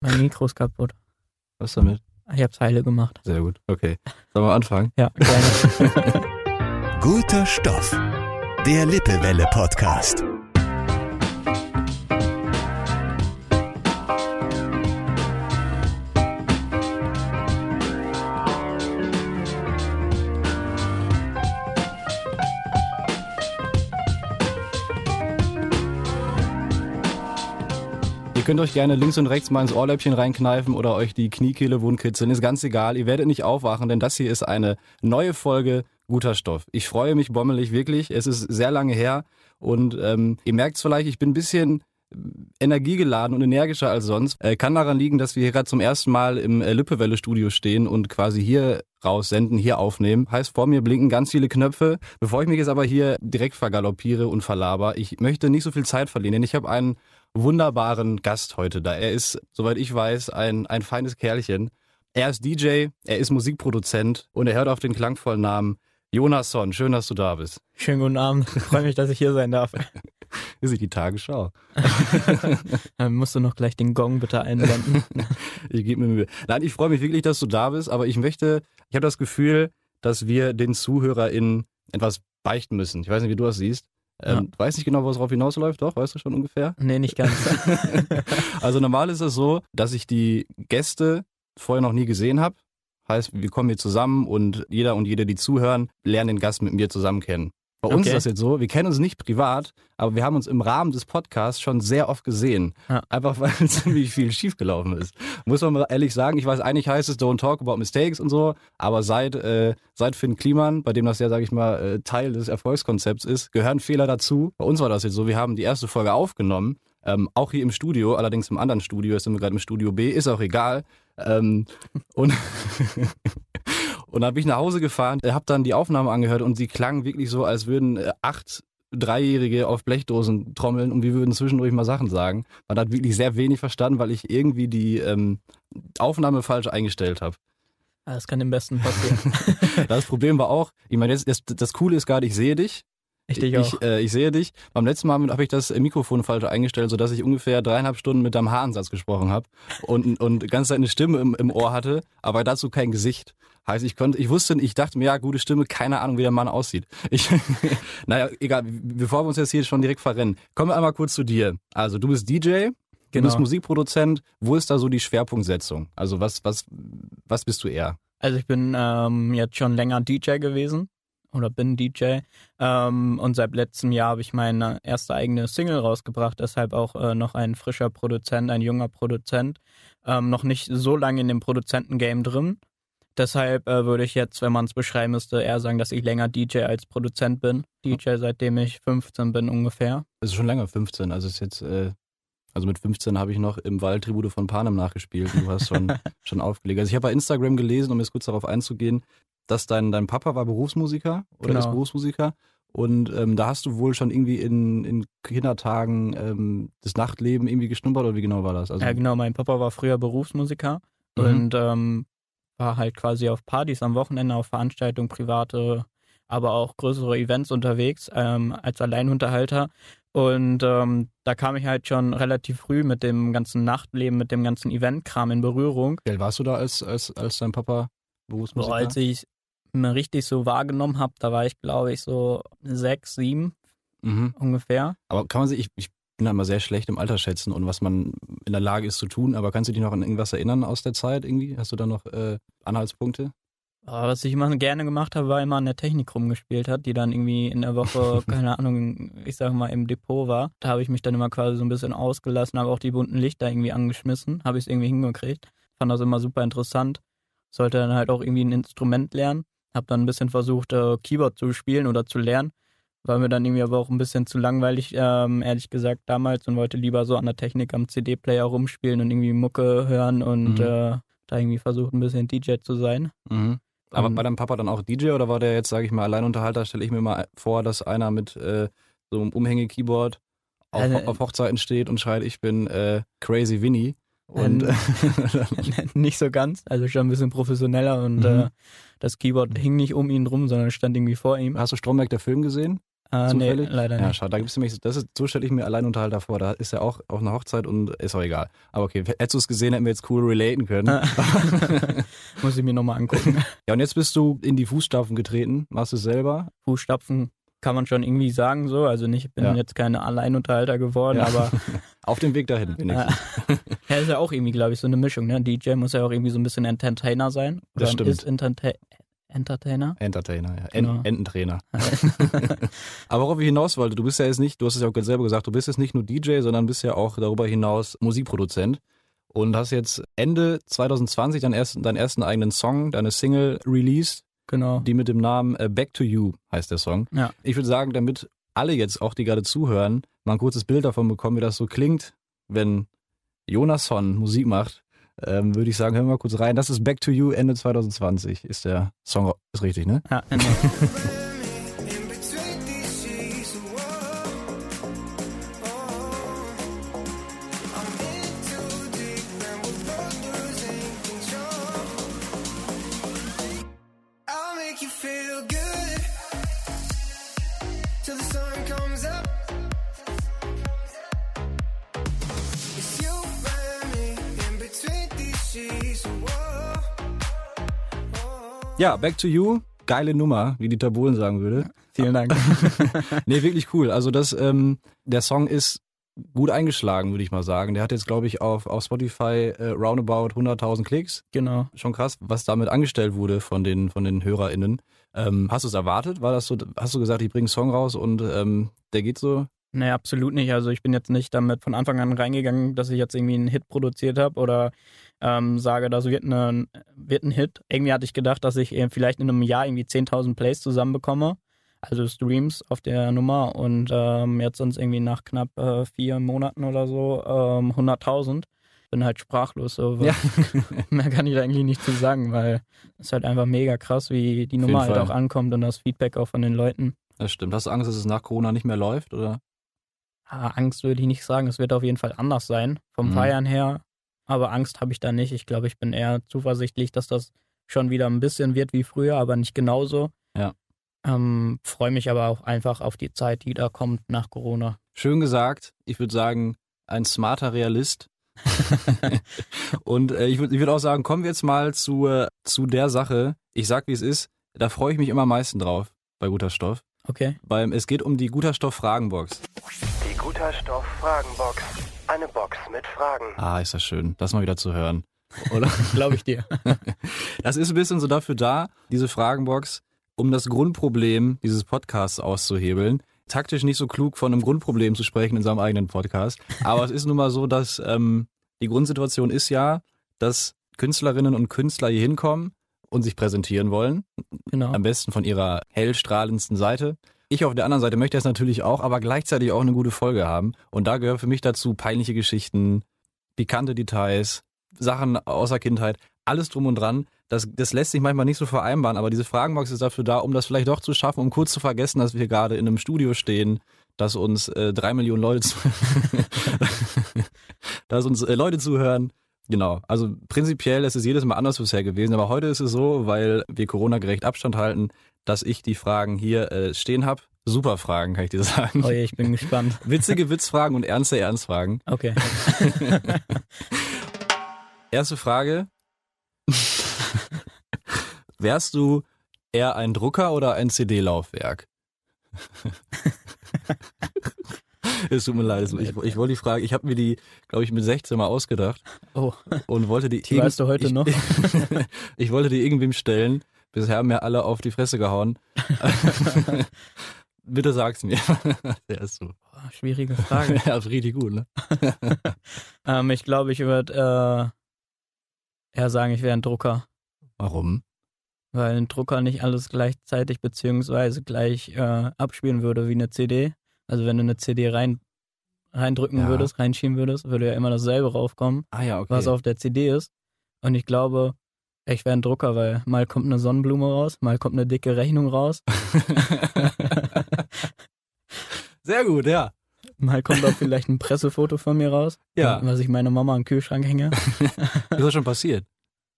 Mein Mikro ist kaputt. Was damit? Ich hab's heile gemacht. Sehr gut. Okay. Sollen wir anfangen? Ja, gerne. Guter Stoff. Der Lippewelle Podcast. Könnt euch gerne links und rechts mal ins Ohrläppchen reinkneifen oder euch die Kniekehle wundkitzeln. Ist ganz egal. Ihr werdet nicht aufwachen, denn das hier ist eine neue Folge Guter Stoff. Ich freue mich bommelig wirklich. Es ist sehr lange her und ähm, ihr merkt es vielleicht, ich bin ein bisschen energiegeladen und energischer als sonst. Äh, kann daran liegen, dass wir hier gerade zum ersten Mal im äh, Lippewelle-Studio stehen und quasi hier raussenden, hier aufnehmen. Heißt, vor mir blinken ganz viele Knöpfe. Bevor ich mich jetzt aber hier direkt vergaloppiere und verlaber, ich möchte nicht so viel Zeit verlieren, denn ich habe einen wunderbaren Gast heute da. Er ist, soweit ich weiß, ein, ein feines Kerlchen. Er ist DJ, er ist Musikproduzent und er hört auf den klangvollen Namen Jonasson. Schön, dass du da bist. Schönen guten Abend. Ich freue mich, dass ich hier sein darf. Ist die Tagesschau. Dann musst du noch gleich den Gong bitte einblenden. ich gebe mir Mühe. Nein, ich freue mich wirklich, dass du da bist, aber ich möchte, ich habe das Gefühl, dass wir den ZuhörerInnen etwas beichten müssen. Ich weiß nicht, wie du das siehst. Ähm, Ja. Du weißt nicht genau, was darauf hinausläuft, doch? Weißt du schon ungefähr? nee, nicht ganz. Also normal ist es so, dass ich die Gäste vorher noch nie gesehen habe. Heißt, wir kommen hier zusammen und jeder und jede, die zuhören, lernen den Gast mit mir zusammen kennen. Bei uns Okay. ist das jetzt so, wir kennen uns nicht privat, aber wir haben uns im Rahmen des Podcasts schon sehr oft gesehen. Ja. Einfach weil ziemlich viel schiefgelaufen ist. Muss man mal ehrlich sagen, ich weiß, eigentlich heißt es Don't Talk About Mistakes und so, aber seit, äh, seit Finn Kliman, bei dem das ja, sage ich mal, äh, Teil des Erfolgskonzepts ist, gehören Fehler dazu. Bei uns war das jetzt so, wir haben die erste Folge aufgenommen, ähm, auch hier im Studio, allerdings im anderen Studio, jetzt sind wir gerade im Studio B, ist auch egal. Ähm, und und dann bin ich nach Hause gefahren, habe dann die Aufnahme angehört und sie klangen wirklich so, als würden äh, acht Dreijährige auf Blechdosen trommeln und wir würden zwischendurch mal Sachen sagen. Man hat wirklich sehr wenig verstanden, weil ich irgendwie die ähm, Aufnahme falsch eingestellt habe. Das kann dem Besten passieren. Das Problem war auch, ich meine, das, das, das Coole ist gerade, ich sehe dich. Ich dich auch. Ich, äh, ich sehe dich. Beim letzten Mal habe ich das Mikrofon falsch eingestellt, sodass ich ungefähr dreieinhalb Stunden mit deinem Haaransatz gesprochen habe und, und die ganze Zeit eine Stimme im, im Ohr hatte, aber dazu kein Gesicht. Heißt, ich konnte, ich wusste, ich dachte mir, ja, gute Stimme, keine Ahnung, wie der Mann aussieht. Ich, naja, egal, bevor wir uns jetzt hier schon direkt verrennen, kommen wir einmal kurz zu dir. Also, du bist DJ, du Genau. bist Musikproduzent. Wo ist da so die Schwerpunktsetzung? Also, was, was, was bist du eher? Also ich bin ähm, jetzt schon länger DJ gewesen oder bin DJ ähm, und seit letztem Jahr habe ich meine erste eigene Single rausgebracht, deshalb auch äh, noch ein frischer Produzent, ein junger Produzent, ähm, noch nicht so lange in dem Produzentengame drin. Deshalb äh, würde ich jetzt, wenn man es beschreiben müsste, eher sagen, dass ich länger DJ als Produzent bin. DJ seitdem ich 15 bin ungefähr. Das ist schon länger, 15. Also ist jetzt, äh, also mit 15 habe ich noch im Wald Tribute von Panem nachgespielt. Du hast schon, schon aufgelegt. Also ich habe bei Instagram gelesen, um jetzt kurz darauf einzugehen, dass dein, dein Papa war Berufsmusiker oder Genau. ist Berufsmusiker. Und ähm, da hast du wohl schon irgendwie in, in Kindertagen ähm, das Nachtleben irgendwie geschnuppert oder wie genau war das? Also, Ja, genau, mein Papa war früher Berufsmusiker Mhm. und ähm, war halt quasi auf Partys am Wochenende, auf Veranstaltungen, private, aber auch größere Events unterwegs ähm, als Alleinunterhalter. Und ähm, da kam ich halt schon relativ früh mit dem ganzen Nachtleben, mit dem ganzen Eventkram in Berührung. Wie alt warst du da als, als, als dein Papa Berufsmusiker? So, als ich mir richtig so wahrgenommen habe, da war ich glaube ich so sechs, sieben mhm. ungefähr. Aber kann man sich, ich, ich bin da immer sehr schlecht im Alter schätzen und was man in der Lage ist zu tun, aber kannst du dich noch an irgendwas erinnern aus der Zeit irgendwie? Hast du da noch äh, Anhaltspunkte? Aber was ich immer gerne gemacht habe, war immer an der Technik rumgespielt hat, die dann irgendwie in der Woche, keine Ahnung, ich sag mal im Depot war. Da habe ich mich dann immer quasi so ein bisschen ausgelassen, habe auch die bunten Lichter irgendwie angeschmissen, habe ich es irgendwie hingekriegt. Fand das immer super interessant. Sollte dann halt auch irgendwie ein Instrument lernen. Habe dann ein bisschen versucht, äh, Keyboard zu spielen oder zu lernen. War mir dann irgendwie aber auch ein bisschen zu langweilig, ähm, ehrlich gesagt, damals und wollte lieber so an der Technik am CD-Player rumspielen und irgendwie Mucke hören und Mhm. äh, da irgendwie versucht, ein bisschen DJ zu sein. Mhm. Aber war dein Papa dann auch DJ oder war der jetzt, sage ich mal, Alleinunterhalter? Stelle ich mir mal vor, dass einer mit äh, so einem Umhänge-Keyboard auf, Also, auf Hochzeiten steht und schreit, ich bin äh, Crazy Winnie. Und Ähm, nicht so ganz, also schon ein bisschen professioneller und Mhm. äh, das Keyboard hing nicht um ihn rum, sondern stand irgendwie vor ihm. hast du Stromberg der Film gesehen? Äh, nee, Zufällig? leider Ja, nicht. schade. Da gibt's nämlich, das ist, so stelle ich mir Alleinunterhalter vor. Da ist ja auch auf einer Hochzeit und ist auch egal. Aber okay, hättest du es gesehen, hätten wir jetzt cool relaten können. Muss ich mir nochmal angucken. Ja, und jetzt bist du in die Fußstapfen getreten, machst es selber. Fußstapfen kann man schon irgendwie sagen so. Also nicht, ich bin Ja. jetzt keine Alleinunterhalter geworden, Ja. aber Auf dem Weg dahin, äh, wenigstens. Ja, ist ja auch irgendwie, glaube ich, so eine Mischung. Ne? DJ muss ja auch irgendwie so ein bisschen Entertainer sein. Das Oder stimmt. Ist Enterta Entertainer. Entertainer, ja. En Genau. Ententrainer. Aber worauf ich hinaus wollte, du bist ja jetzt nicht, du hast es ja auch selber gesagt, du bist jetzt nicht nur DJ, sondern bist ja auch darüber hinaus Musikproduzent und hast jetzt Ende 2020 deinen ersten, deinen ersten eigenen Song, deine Single released, Genau. die mit dem Namen äh, Back to You heißt der Song. Ja. Ich würde sagen, damit alle jetzt auch, die gerade zuhören, mal ein kurzes Bild davon bekommen, wie das so klingt, wenn Jonasson Musik macht, ähm, würde ich sagen, hören wir mal kurz rein. Das ist Back to You Ende 2020 ist der Song, ist richtig, ne? Ja, genau. Ja, Back to You, geile Nummer, wie Dieter Bohlen sagen würde. Vielen Dank. Nee, wirklich cool. Also das, ähm, der Song ist gut eingeschlagen, würde ich mal sagen. Der hat jetzt, glaube ich, auf, auf Spotify äh, roundabout 100.000 Klicks. genau. Schon krass, was damit angestellt wurde von den, von den HörerInnen. Ähm, hast du es erwartet? War das so, hast du gesagt, ich bringe einen Song raus und ähm, der geht so? Nee, absolut nicht. Also ich bin jetzt nicht damit von Anfang an reingegangen, dass ich jetzt irgendwie einen Hit produziert habe oder ähm, sage, das wird, eine, wird ein Hit. Irgendwie hatte ich gedacht, dass ich eben vielleicht in einem Jahr irgendwie 10.000 Plays zusammenbekomme, also Streams auf der Nummer und ähm, jetzt es irgendwie nach knapp äh, vier Monaten oder so ähm, 100.000. Bin halt sprachlos, so. Ja. Mehr kann ich da eigentlich nicht zu sagen, weil es ist halt einfach mega krass, wie die Nummer halt Fall. auch ankommt und das Feedback auch von den Leuten. Das stimmt. Hast du Angst, dass es nach Corona nicht mehr läuft? Oder? Ah, Angst würde ich nicht sagen. Es wird auf jeden Fall anders sein vom Mhm. Feiern her. Aber Angst habe ich da nicht. Ich glaube, ich bin eher zuversichtlich, dass das schon wieder ein bisschen wird wie früher, aber nicht genauso. Ja. Ähm, Freue mich aber auch einfach auf die Zeit, die da kommt nach Corona. Schön gesagt. Ich würde sagen, ein smarter Realist. und äh, ich würde ich würd auch sagen, kommen wir jetzt mal zu, äh, zu der Sache. Ich sag, wie es ist. Da freue ich mich immer am meisten drauf bei guter Stoff. Okay. Weil es geht um die guter Stoff Fragenbox. Die Guter Stoff Fragenbox. Eine Box mit Fragen. Ah, ist das schön, das mal wieder zu hören. Oder? Glaube ich dir. Das ist ein bisschen so dafür da, diese Fragenbox, um das Grundproblem dieses Podcasts auszuhebeln. Taktisch nicht so klug von einem Grundproblem zu sprechen in seinem eigenen Podcast. Aber es ist nun mal so, dass ähm, die Grundsituation ist ja, dass Künstlerinnen und Künstler hier hinkommen und sich präsentieren wollen. Genau. Am besten von ihrer hellstrahlendsten Seite. Ich auf der anderen Seite möchte es natürlich auch, aber gleichzeitig auch eine gute Folge haben. Und da gehört für mich dazu peinliche Geschichten, pikante Details, Sachen aus der Kindheit, alles drum und dran. Das, das lässt sich manchmal nicht so vereinbaren, aber diese Fragenbox ist dafür da, um das vielleicht doch zu schaffen, um kurz zu vergessen, dass wir gerade in einem Studio stehen, dass uns äh, drei Millionen Leute, zu dass uns äh, Leute zuhören. Genau, also prinzipiell ist es jedes Mal anders bisher gewesen, aber heute ist es so, weil wir Corona-gerecht Abstand halten, dass ich die Fragen hier äh, stehen habe. Super Fragen, kann ich dir sagen. Oh je, ich bin gespannt. Witzige Witzfragen und ernste Ernstfragen. Okay. Erste Frage. Wärst du eher ein Drucker oder ein CD-Laufwerk? es tut mir leid, ich, ich wollte die Frage, ich habe mir die, glaube ich, mit 16 mal ausgedacht Oh, und wollte die, Die weißt du heute ich, noch? ich wollte die irgendwem stellen. Bisher haben mir alle auf die Fresse gehauen. Bitte sag's mir. Der ist so. schwierige Frage. Ja, richtig gut, ne? ähm, ich glaube, ich würde äh, eher sagen, ich wäre ein Drucker. Warum? weil ein Drucker nicht alles gleichzeitig beziehungsweise gleich äh, abspielen würde wie eine CD. Also wenn du eine CD rein reindrücken Ja. würdest, reinschieben würdest, würde ja immer dasselbe raufkommen, Ah ja, okay. was auf der CD ist. Und ich glaube, ich wäre ein Drucker, weil mal kommt eine Sonnenblume raus, mal kommt eine dicke Rechnung raus, Sehr gut, ja. mal kommt auch vielleicht ein Pressefoto von mir raus, Ja. was ich meiner Mama den Kühlschrank hänge. Ist das schon passiert?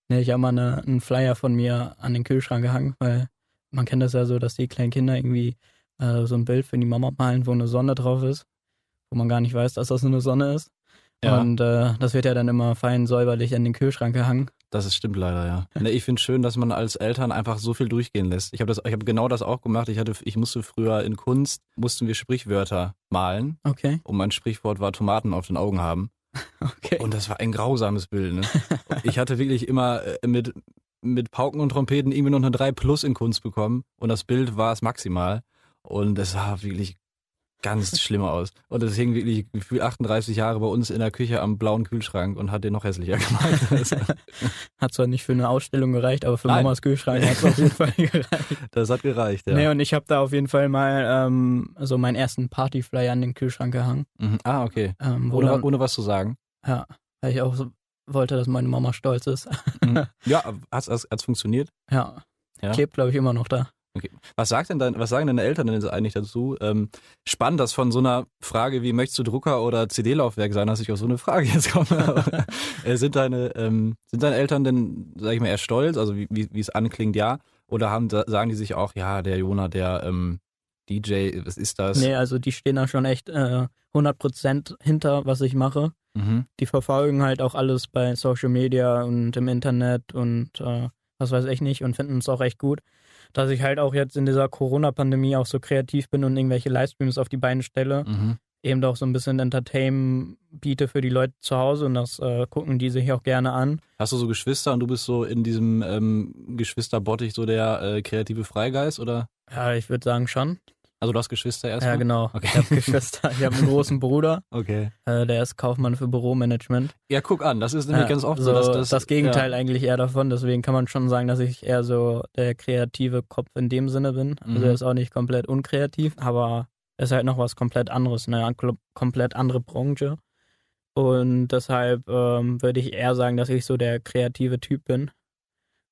Nee, ich habe mal eine, einen Flyer von mir an den Kühlschrank gehangen, weil man kennt das ja so, dass die kleinen Kinder irgendwie äh, so ein Bild für die Mama malen, wo eine Sonne drauf ist, wo man gar nicht weiß, dass das eine Sonne ist. Ja. Und äh, das wird ja dann immer fein säuberlich an den Kühlschrank gehangen. Das ist, stimmt leider, ja. Nee, ich finde schön, dass man als Eltern einfach so viel durchgehen lässt. Ich habe habe genau das auch gemacht. Ich hatte, ich musste früher in Kunst, mussten wir Sprichwörter malen. Okay, Und mein Sprichwort war Tomaten auf den Augen haben. okay. Und das war ein grausames Bild. Ne? ich hatte wirklich immer äh, mit, mit Pauken und Trompeten irgendwie noch eine 3 Plus in Kunst bekommen. Und das Bild war es maximal. Und es sah wirklich ganz schlimm aus. Und es hing wirklich gefühlt 38 Jahre bei uns in der Küche am blauen Kühlschrank und hat den noch hässlicher gemacht. Das, Hat zwar nicht für eine Ausstellung gereicht, aber für Nein. Mamas Kühlschrank hat es auf jeden Fall gereicht. das hat gereicht, ja. Nee, und ich habe da auf jeden Fall mal ähm, so meinen ersten Partyflyer an den Kühlschrank gehangen. mhm. Ah, okay. Ähm, Ohne, dann, ohne was zu sagen. ja, weil ich auch so wollte, dass meine Mama stolz ist. Mhm. ja, hat's, hat's funktioniert? Ja, Ja. klebt glaube ich immer noch da. Okay. Was sagt denn dein, was sagen deine Eltern denn jetzt eigentlich dazu? Ähm, spannend, dass von so einer Frage wie möchtest du Drucker oder CD-Laufwerk sein, dass ich auf so eine Frage jetzt komme. Aber, äh, sind deine, ähm, sind deine Eltern denn, sag ich mal, eher stolz, also wie, wie, wie es anklingt, ja? Oder haben, sagen die sich auch, ja, der Jona, der ähm, DJ, was ist das? Nee, also die stehen da schon echt äh, 100% hinter, was ich mache. Mhm. Die verfolgen halt auch alles bei Social Media und im Internet und äh, was weiß ich nicht und finden es auch echt gut. Dass ich halt auch jetzt in dieser Corona-Pandemie auch so kreativ bin und irgendwelche Livestreams auf die Beine stelle. Mhm. eben auch so ein bisschen Entertainment biete für die Leute zu Hause und das äh, gucken die sich auch gerne an. Hast du so Geschwister und du bist so in diesem ähm, Geschwisterbottich so der äh, kreative Freigeist oder? Ja, ich würde sagen schon. Also du hast Geschwister erstmal? Ja, genau. Okay. Ich habe Geschwister. Ich habe einen großen Bruder, Okay. äh, der ist Kaufmann für Büromanagement. Ja, guck an, das ist nämlich Ja, ganz oft so so, dass das, Gegenteil Ja. eigentlich eher davon. Deswegen kann man schon sagen, dass ich eher so der kreative Kopf in dem Sinne bin. Also Mhm. er ist auch nicht komplett unkreativ, aber er ist halt noch was komplett anderes, eine an- komplett andere Branche. Und deshalb ähm, würde ich eher sagen, dass ich so der kreative Typ bin,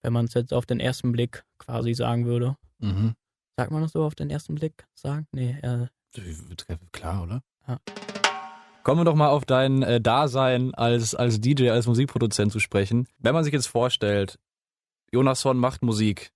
wenn man es jetzt auf den ersten Blick quasi sagen würde. Mhm. Sagt man das so auf den ersten Blick sagen? Nee, äh, Klar, oder? Ja. Kommen wir doch mal auf dein äh, Dasein als, als DJ, als Musikproduzent zu sprechen. Wenn man sich jetzt vorstellt, Jonasson macht Musik.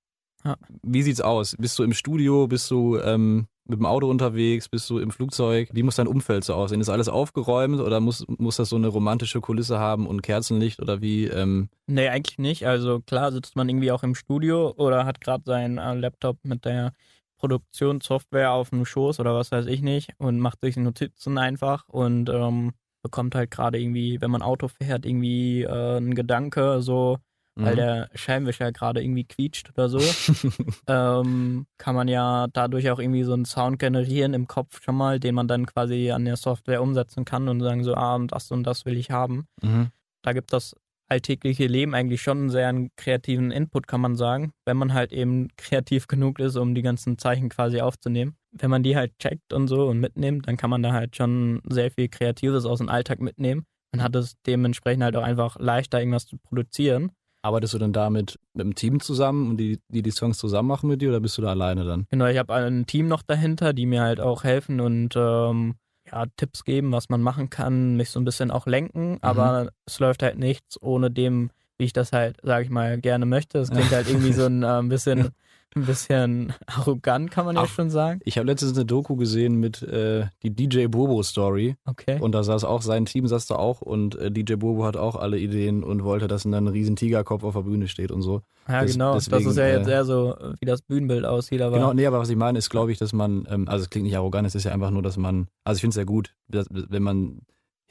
Ja. Wie sieht's aus? Bist du im Studio? Bist du ähm, mit dem Auto unterwegs? Bist du im Flugzeug? Wie muss dein Umfeld so aussehen? Ist alles aufgeräumt oder muss, muss das so eine romantische Kulisse haben und Kerzenlicht oder wie? Ähm, Nee, eigentlich nicht. Also klar sitzt man irgendwie auch im Studio oder hat gerade seinen äh, Laptop mit der Produktionssoftware auf dem Schoß oder was weiß ich nicht und macht sich Notizen einfach und ähm, bekommt halt gerade irgendwie, wenn man Auto fährt, irgendwie äh, einen Gedanke, so, weil mhm. der Scheinwischer gerade irgendwie quietscht oder so. ähm, kann man ja dadurch auch irgendwie so einen Sound generieren im Kopf schon mal, den man dann quasi an der Software umsetzen kann und sagen so, ah, und das und das will ich haben mhm. da gibt das alltägliche Leben eigentlich schon einen sehr einen kreativen Input, kann man sagen, wenn man halt eben kreativ genug ist, um die ganzen Zeichen quasi aufzunehmen. Wenn man die halt checkt und so und mitnimmt, dann kann man da halt schon sehr viel Kreatives aus dem Alltag mitnehmen. Man hat es dementsprechend halt auch einfach leichter, irgendwas zu produzieren. Arbeitest du dann damit mit dem Team zusammen und die, die die Songs zusammen machen mit dir oder bist du da alleine dann? Genau, ich habe ein Team noch dahinter, die mir halt auch helfen und ähm, ja, Tipps geben, was man machen kann, mich so ein bisschen auch lenken, aber es läuft halt nichts ohne dem, wie ich das halt, sage ich mal, gerne möchte. Es klingt halt irgendwie so ein, äh, ein bisschen, ein bisschen arrogant, kann man ja Ach. schon sagen. Ich habe letztens eine Doku gesehen mit äh, die DJ Bobo Story Okay. und da saß auch sein Team saß da auch und äh, DJ Bobo hat auch alle Ideen und wollte, dass dann ein riesen Tigerkopf auf der Bühne steht und so. ja, genau. das deswegen, ist ja jetzt äh, eher so, wie das Bühnenbild aussieht, aber Genau, nee, aber was ich meine ist, glaube ich, dass man, ähm, also es klingt nicht arrogant, es ist ja einfach nur, dass man, also ich finde es ja gut, dass, wenn man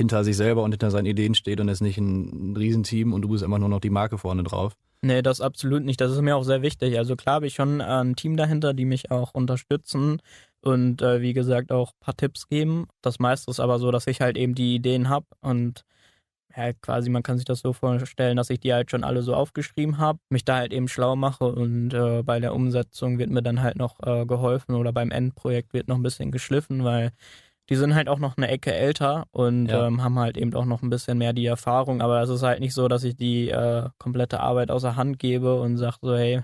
hinter sich selber und hinter seinen Ideen steht und ist nicht ein, ein Riesenteam und du bist einfach nur noch die Marke vorne drauf. Nee, das absolut nicht. Das ist mir auch sehr wichtig. Also klar habe ich schon äh, ein Team dahinter, die mich auch unterstützen und äh, wie gesagt auch ein paar Tipps geben. Das meiste ist aber so, dass ich halt eben die Ideen habe und ja, quasi man kann sich das so vorstellen, dass ich die halt schon alle so aufgeschrieben habe, mich da halt eben schlau mache und äh, bei der Umsetzung wird mir dann halt noch äh, geholfen oder beim Endprojekt wird noch ein bisschen geschliffen, weil die sind halt auch noch eine Ecke älter und Ja. ähm, haben halt eben auch noch ein bisschen mehr die Erfahrung. Aber es ist halt nicht so, dass ich die äh, komplette Arbeit außer Hand gebe und sage so, hey,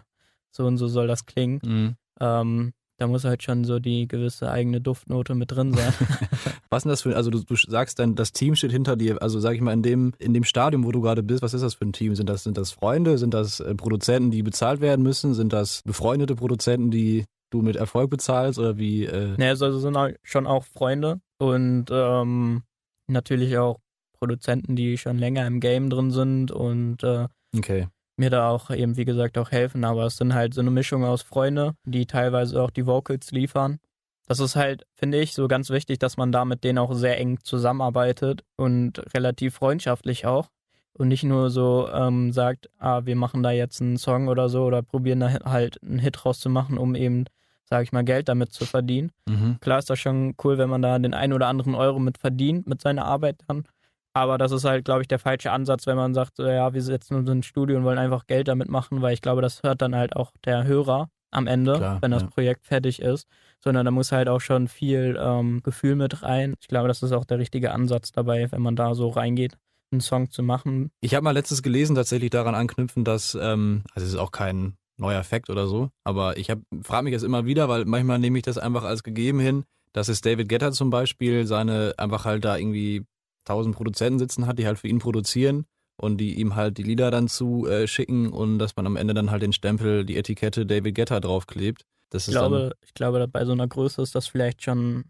so und so soll das klingen. Ähm, da muss halt schon so die gewisse eigene Duftnote mit drin sein. Was ist denn das für, also du, du sagst dann, das Team steht hinter dir, also sag ich mal, in dem, in dem Stadium, wo du gerade bist, was ist das für ein Team? Sind das, sind das Freunde? Sind das äh, Produzenten, die bezahlt werden müssen? Sind das befreundete Produzenten, die du mit Erfolg bezahlst oder wie? Äh, Ne, also es sind halt schon auch Freunde und ähm, natürlich auch Produzenten, die schon länger im Game drin sind und äh, Okay. mir da auch eben, wie gesagt, auch helfen. Aber es sind halt so eine Mischung aus Freunde, die teilweise auch die Vocals liefern. Das ist halt, finde ich, so ganz wichtig, dass man da mit denen auch sehr eng zusammenarbeitet und relativ freundschaftlich auch. Und nicht nur so ähm, sagt, ah, wir machen da jetzt einen Song oder so oder probieren da halt einen Hit rauszumachen, um eben, sage ich mal, Geld damit zu verdienen. Mhm. Klar ist das schon cool, wenn man da den einen oder anderen Euro mit verdient, mit seiner Arbeit dann. Aber das ist halt, glaube ich, der falsche Ansatz, wenn man sagt, so, ja, wir setzen uns ins Studio und wollen einfach Geld damit machen, weil ich glaube, das hört dann halt auch der Hörer am Ende, Klar, wenn das ja. Projekt fertig ist. Sondern da muss halt auch schon viel ähm, Gefühl mit rein. Ich glaube, das ist auch der richtige Ansatz dabei, wenn man da so reingeht, einen Song zu machen. Ich habe mal letztes gelesen, tatsächlich daran anknüpfen, dass, ähm, also es ist auch kein neuer Fakt oder so, aber ich frage mich jetzt immer wieder, weil manchmal nehme ich das einfach als gegeben hin, dass es David Guetta zum Beispiel seine einfach halt da irgendwie tausend Produzenten sitzen hat, die halt für ihn produzieren und die ihm halt die Lieder dann zu äh, schicken und dass man am Ende dann halt den Stempel, die Etikette David Guetta draufklebt. Das Ich ist glaube, ich glaube, bei so einer Größe ist das vielleicht schon.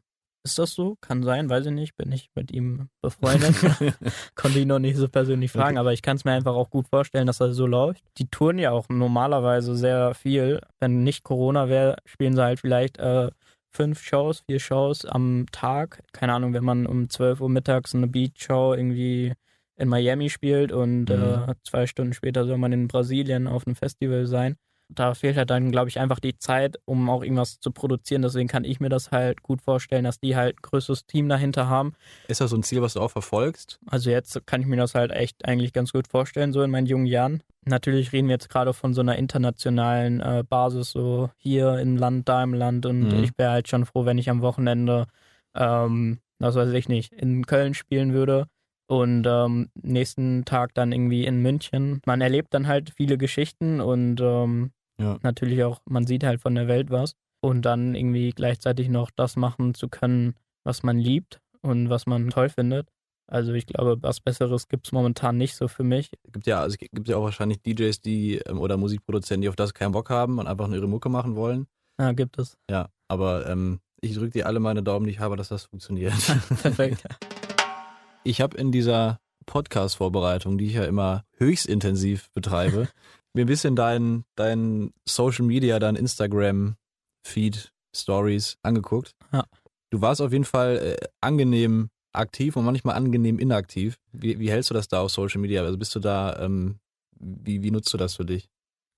Ist das so? Kann sein, weiß ich nicht. Bin ich mit ihm befreundet. Konnte ihn noch nicht so persönlich fragen, Okay. aber ich kann es mir einfach auch gut vorstellen, dass das so läuft. Die touren ja auch normalerweise sehr viel. Wenn nicht Corona wäre, spielen sie halt vielleicht äh, fünf Shows, vier Shows am Tag. Keine Ahnung, wenn man um 12 Uhr mittags eine Beat-Show irgendwie in Miami spielt und Mhm. äh, zwei Stunden später soll man in Brasilien auf einem Festival sein da fehlt halt dann, glaube ich, einfach die Zeit, um auch irgendwas zu produzieren. Deswegen kann ich mir das halt gut vorstellen, dass die halt ein größeres Team dahinter haben. ist das so ein Ziel, was du auch verfolgst? Also jetzt kann ich mir das halt echt eigentlich ganz gut vorstellen, so in meinen jungen Jahren. Natürlich reden wir jetzt gerade von so einer internationalen äh, Basis, so hier im Land, da im Land. Und Mhm. ich wäre halt schon froh, wenn ich am Wochenende, ähm, das weiß ich nicht, in Köln spielen würde. Und ähm, nächsten Tag dann irgendwie in München. Man erlebt dann halt viele Geschichten und ähm, Ja. natürlich auch, man sieht halt von der Welt was. Und dann irgendwie gleichzeitig noch das machen zu können, was man liebt und was man toll findet. Also ich glaube, was Besseres gibt's momentan nicht so für mich. gibt ja, also es gibt ja auch wahrscheinlich DJs, die ähm, oder Musikproduzenten, die auf das keinen Bock haben und einfach nur ihre Mucke machen wollen. Ja, gibt es. Ja, aber ähm, ich drücke dir alle meine Daumen, die ich habe, dass das funktioniert. Perfekt. Ich habe in dieser Podcast-Vorbereitung, die ich ja immer höchst intensiv betreibe, mir ein bisschen dein, dein Social Media, dein Instagram-Feed, Stories angeguckt. Ja. Du warst auf jeden Fall äh, angenehm aktiv und manchmal angenehm inaktiv. Wie, wie hältst du das da auf Social Media? Also bist du da, ähm, wie, wie nutzt du das für dich?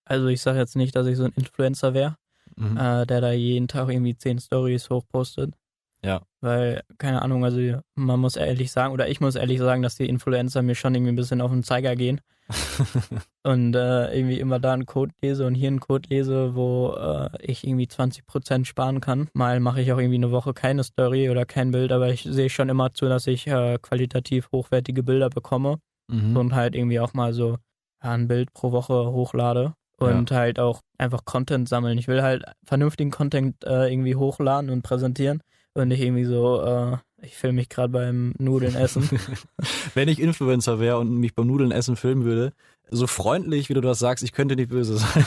Also ich sage jetzt nicht, dass ich so ein Influencer wäre, Mhm. äh, der da jeden Tag irgendwie zehn Stories hochpostet. Ja. Weil, keine Ahnung, also man muss ehrlich sagen, oder ich muss ehrlich sagen, dass die Influencer mir schon irgendwie ein bisschen auf den Zeiger gehen. und äh, irgendwie immer da einen Code lese und hier einen Code lese, wo äh, ich irgendwie 20% sparen kann. Mal mache ich auch irgendwie eine Woche keine Story oder kein Bild, aber ich sehe schon immer zu, dass ich äh, qualitativ hochwertige Bilder bekomme Mhm. und halt irgendwie auch mal so ja, ein Bild pro Woche hochlade und halt auch einfach Content sammeln. Ich will halt vernünftigen Content äh, irgendwie hochladen und präsentieren und nicht irgendwie so, äh, ich filme mich gerade beim Nudeln essen. Wenn ich Influencer wäre und mich beim Nudeln essen filmen würde, so freundlich, wie du das sagst, ich könnte nicht böse sein,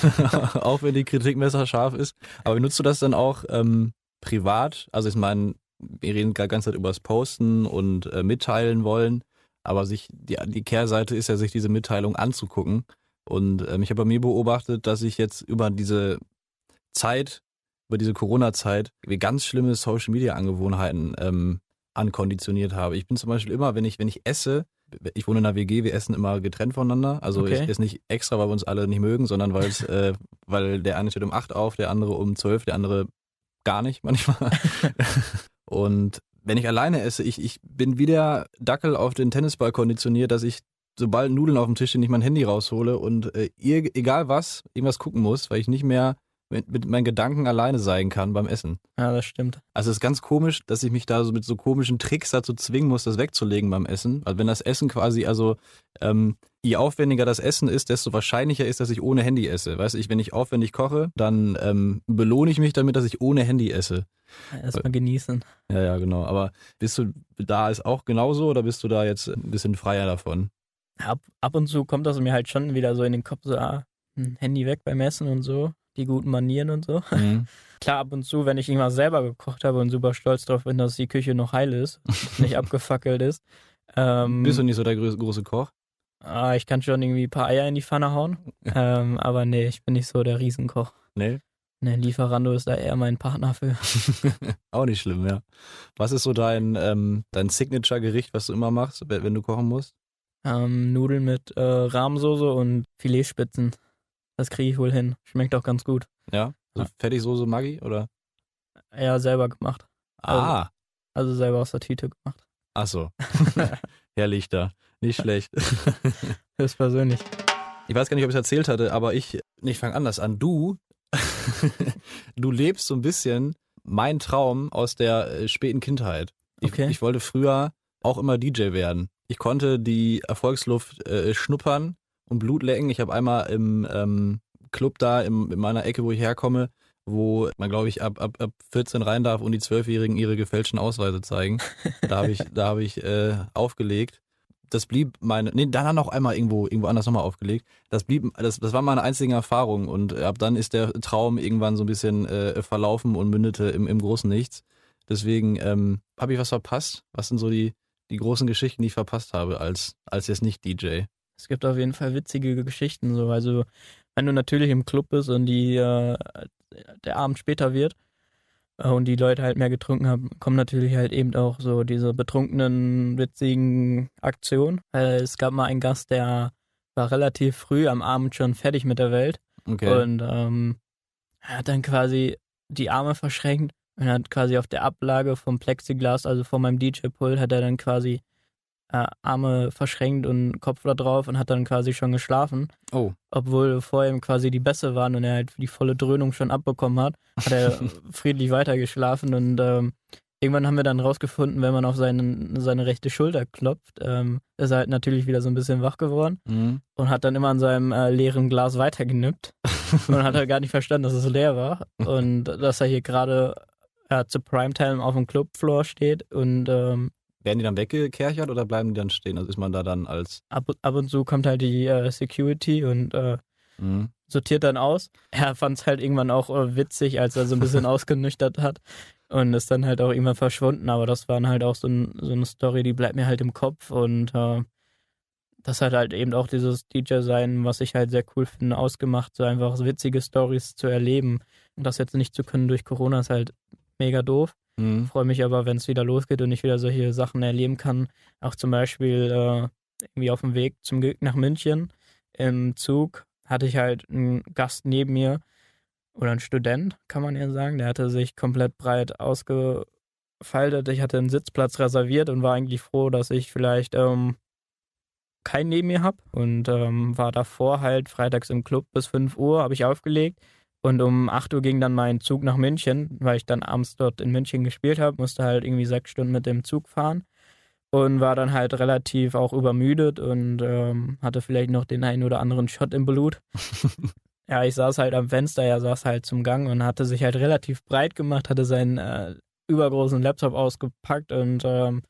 auch wenn die Kritik messerscharf ist. Aber nutzt du das dann auch ähm, privat? Also ich meine, wir reden die ganze Zeit über das Posten und äh, mitteilen wollen, aber sich die, die Kehrseite ist ja, sich diese Mitteilung anzugucken. Und ähm, ich habe bei mir beobachtet, dass ich jetzt über diese Zeit, über diese Corona-Zeit, wie ganz schlimme Social-Media-Angewohnheiten ähm, ankonditioniert habe. Ich bin zum Beispiel immer, wenn ich, wenn ich esse, ich wohne in einer WG, wir essen immer getrennt voneinander. Also Okay. ich esse nicht extra, weil wir uns alle nicht mögen, sondern weil es, äh, weil der eine steht um acht auf, der andere um zwölf, der andere gar nicht manchmal. Und wenn ich alleine esse, ich, ich bin wie der Dackel auf den Tennisball konditioniert, dass ich sobald Nudeln auf dem Tisch sind, ich mein Handy raushole und äh, egal was, irgendwas gucken muss, weil ich nicht mehr mit, mit meinen Gedanken alleine sein kann beim Essen. ja, das stimmt. Also es ist ganz komisch, dass ich mich da so mit so komischen Tricks dazu zwingen muss, das wegzulegen beim Essen. Also wenn das Essen quasi, also ähm, je aufwendiger das Essen ist, desto wahrscheinlicher ist, dass ich ohne Handy esse. Weißt du, ich, wenn ich aufwendig koche, dann ähm, belohne ich mich damit, dass ich ohne Handy esse. Erstmal genießen. Ja, ja, genau. Aber bist du da ist auch genauso oder bist du da jetzt ein bisschen freier davon? Ab, ab und zu kommt das mir halt schon wieder so in den Kopf, so, ah, ein Handy weg beim Essen und so. Die guten Manieren und so. Mhm. Klar, ab und zu, wenn ich irgendwas selber gekocht habe und super stolz drauf bin, dass die Küche noch heil ist, nicht abgefackelt ist. Ähm, Bist du nicht so der große Koch? ah, ich kann schon irgendwie ein paar Eier in die Pfanne hauen. ähm, aber nee, ich bin nicht so der Riesenkoch. Nee. Ne, Lieferando ist da eher mein Partner für. Auch nicht schlimm, ja. Was ist so dein, ähm, dein Signature-Gericht, was du immer machst, wenn wenn du kochen musst? Ähm, Nudeln mit äh, Rahmsoße und Filetspitzen. Das kriege ich wohl hin. Schmeckt auch ganz gut. Ja? So Ja. Fertigsoße Maggi oder? Ja, selber gemacht. Ah, Also selber aus der Tüte gemacht. ach so. Herrlich da. Nicht schlecht. Höchstpersönlich. Ich weiß gar nicht, ob ich es erzählt hatte, aber ich, ich fange anders an. Du, du lebst so ein bisschen mein Traum aus der äh, späten Kindheit. Ich, Okay. ich wollte früher auch immer DJ werden. Ich konnte die Erfolgsluft äh, schnuppern und Blut lecken. Ich habe einmal im ähm, Club da im, in meiner Ecke, wo ich herkomme, wo man, glaube ich, ab, ab, ab 14 rein darf und die Zwölfjährigen ihre gefälschten Ausweise zeigen. Da habe ich, da habe ich äh, aufgelegt. Das blieb meine, nee, dann noch einmal irgendwo, irgendwo anders nochmal aufgelegt. Das blieb, das, das war meine einzige Erfahrung und ab dann ist der Traum irgendwann so ein bisschen äh, verlaufen und mündete im, im großen Nichts. Deswegen ähm, habe ich was verpasst. Was sind so die, die großen Geschichten, die ich verpasst habe als, als jetzt nicht DJ? Es gibt auf jeden Fall witzige Geschichten. So. Also, wenn du natürlich im Club bist und die, äh, der Abend später wird äh, und die Leute halt mehr getrunken haben, kommen natürlich halt eben auch so diese betrunkenen, witzigen Aktionen. Äh, es gab mal einen Gast, der war relativ früh am Abend schon fertig mit der Welt Okay. und ähm, er hat dann quasi die Arme verschränkt und hat quasi auf der Ablage vom Plexiglas, also vor meinem DJ-Pult, hat er dann quasi äh, Arme verschränkt und Kopf da drauf und hat dann quasi schon geschlafen. oh, Obwohl vor ihm quasi die Bässe waren und er halt die volle Dröhnung schon abbekommen hat, hat er friedlich weitergeschlafen und ähm, irgendwann haben wir dann rausgefunden, wenn man auf seinen, seine rechte Schulter klopft, ähm, ist er halt natürlich wieder so ein bisschen wach geworden mhm. und hat dann immer an seinem äh, leeren Glas weitergenippt und hat halt gar nicht verstanden, dass es leer war und dass er hier gerade äh, zu Primetime auf dem Clubfloor steht und ähm, Werden die dann weggekerchert oder bleiben die dann stehen? Also ist man da dann als ab, ab und zu kommt halt die äh, Security und äh, mhm. sortiert dann aus. Er fand es halt irgendwann auch äh, witzig, als er so ein bisschen ausgenüchtert hat und ist dann halt auch irgendwann verschwunden. Aber das war dann halt auch so, ein, so eine Story, die bleibt mir halt im Kopf und äh, das hat halt eben auch dieses DJ-Sein, was ich halt sehr cool finde, ausgemacht, so einfach witzige Stories zu erleben. Und das jetzt nicht zu können durch Corona ist halt mega doof. Mhm. Freue mich aber, wenn es wieder losgeht und ich wieder solche Sachen erleben kann. Auch zum Beispiel äh, irgendwie auf dem Weg zum Glück nach München im Zug hatte ich halt einen Gast neben mir oder einen Student, kann man ja sagen. Der hatte sich komplett breit ausgefaltet. Ich hatte einen Sitzplatz reserviert und war eigentlich froh, dass ich vielleicht ähm, keinen neben mir habe und ähm, war davor halt freitags im Club bis 5 Uhr, habe ich aufgelegt. Und um 8 Uhr ging dann mein Zug nach München, weil ich dann abends dort in München gespielt habe, musste halt irgendwie sechs Stunden mit dem Zug fahren und war dann halt relativ auch übermüdet und ähm, hatte vielleicht noch den einen oder anderen Shot im Blut. ja, ich saß halt am Fenster, er saß halt zum Gang und hatte sich halt relativ breit gemacht, hatte seinen äh, übergroßen Laptop ausgepackt und ähm,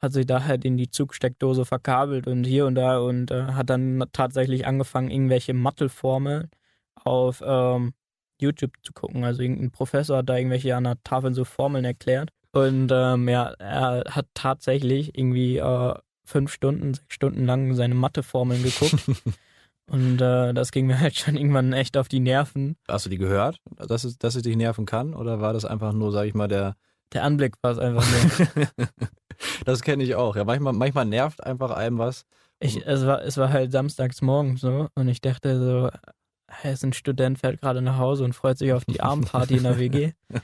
hat sich da halt in die Zugsteckdose verkabelt und hier und da und äh, hat dann tatsächlich angefangen, irgendwelche Mathelformeln auf ähm, YouTube zu gucken. Also irgendein Professor hat da irgendwelche an der Tafel so Formeln erklärt. Und ähm, ja, er hat tatsächlich irgendwie äh, fünf Stunden, sechs Stunden lang seine Matheformeln geguckt. Und äh, das ging mir halt schon irgendwann echt auf die Nerven. Hast du die gehört, dass es, dass es dich nerven kann? Oder war das einfach nur, sag ich mal, der. Der Anblick war es einfach nur. das kenne ich auch. Ja, manchmal, manchmal nervt einfach einem was. Ich, es, war, es war halt samstags morgens so und ich dachte so, er ist ein Student, fährt gerade nach Hause und freut sich auf die Abendparty in der WG.